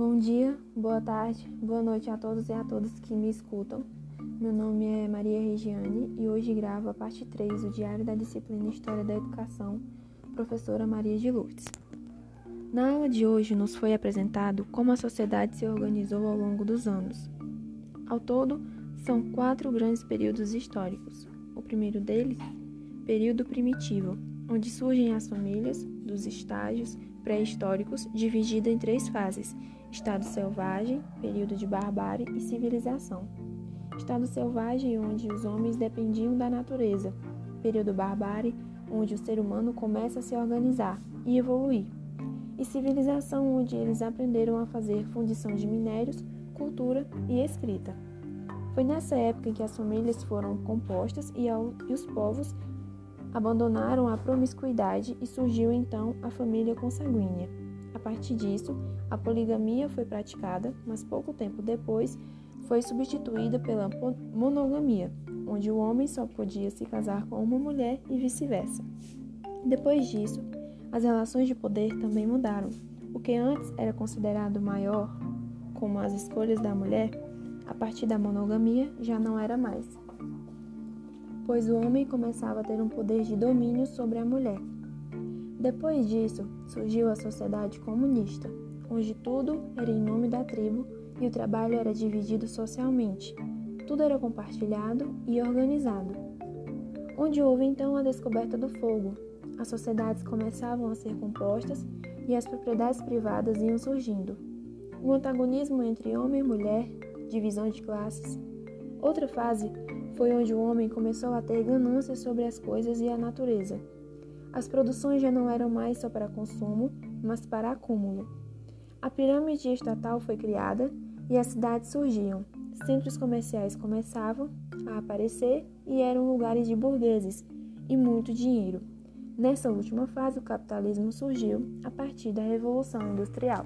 Bom dia, boa tarde, boa noite a todos e a todas que me escutam. Meu nome é Maria Regiane e hoje gravo a parte 3 do Diário da Disciplina História da Educação, professora Maria de Lourdes. Na aula de hoje nos foi apresentado como a sociedade se organizou ao longo dos anos. Ao todo, são quatro grandes períodos históricos. O primeiro deles, período primitivo, onde surgem as famílias dos estágios pré-históricos, dividida em três fases: estado selvagem, período de barbárie e civilização. Estado selvagem, onde os homens dependiam da natureza. Período barbárie, onde o ser humano começa a se organizar e evoluir. E civilização, onde eles aprenderam a fazer fundição de minérios, cultura e escrita. Foi nessa época que as famílias foram compostas e os povos abandonaram a promiscuidade e surgiu então a família consanguínea. A partir disso, a poligamia foi praticada, mas pouco tempo depois foi substituída pela monogamia, onde o homem só podia se casar com uma mulher e vice-versa. Depois disso, as relações de poder também mudaram. O que antes era considerado maior, como as escolhas da mulher, a partir da monogamia já não era mais pois o homem começava a ter um poder de domínio sobre a mulher. Depois disso, surgiu a sociedade comunista, onde tudo era em nome da tribo e o trabalho era dividido socialmente. Tudo era compartilhado e organizado. Onde houve então a descoberta do fogo, as sociedades começavam a ser compostas e as propriedades privadas iam surgindo. O antagonismo entre homem e mulher, divisão de classes. Outra fase foi onde o homem começou a ter ganância sobre as coisas e a natureza. As produções já não eram mais só para consumo, mas para acúmulo. A pirâmide estatal foi criada e as cidades surgiam. Centros comerciais começavam a aparecer e eram lugares de burgueses e muito dinheiro. Nessa última fase, o capitalismo surgiu a partir da Revolução Industrial.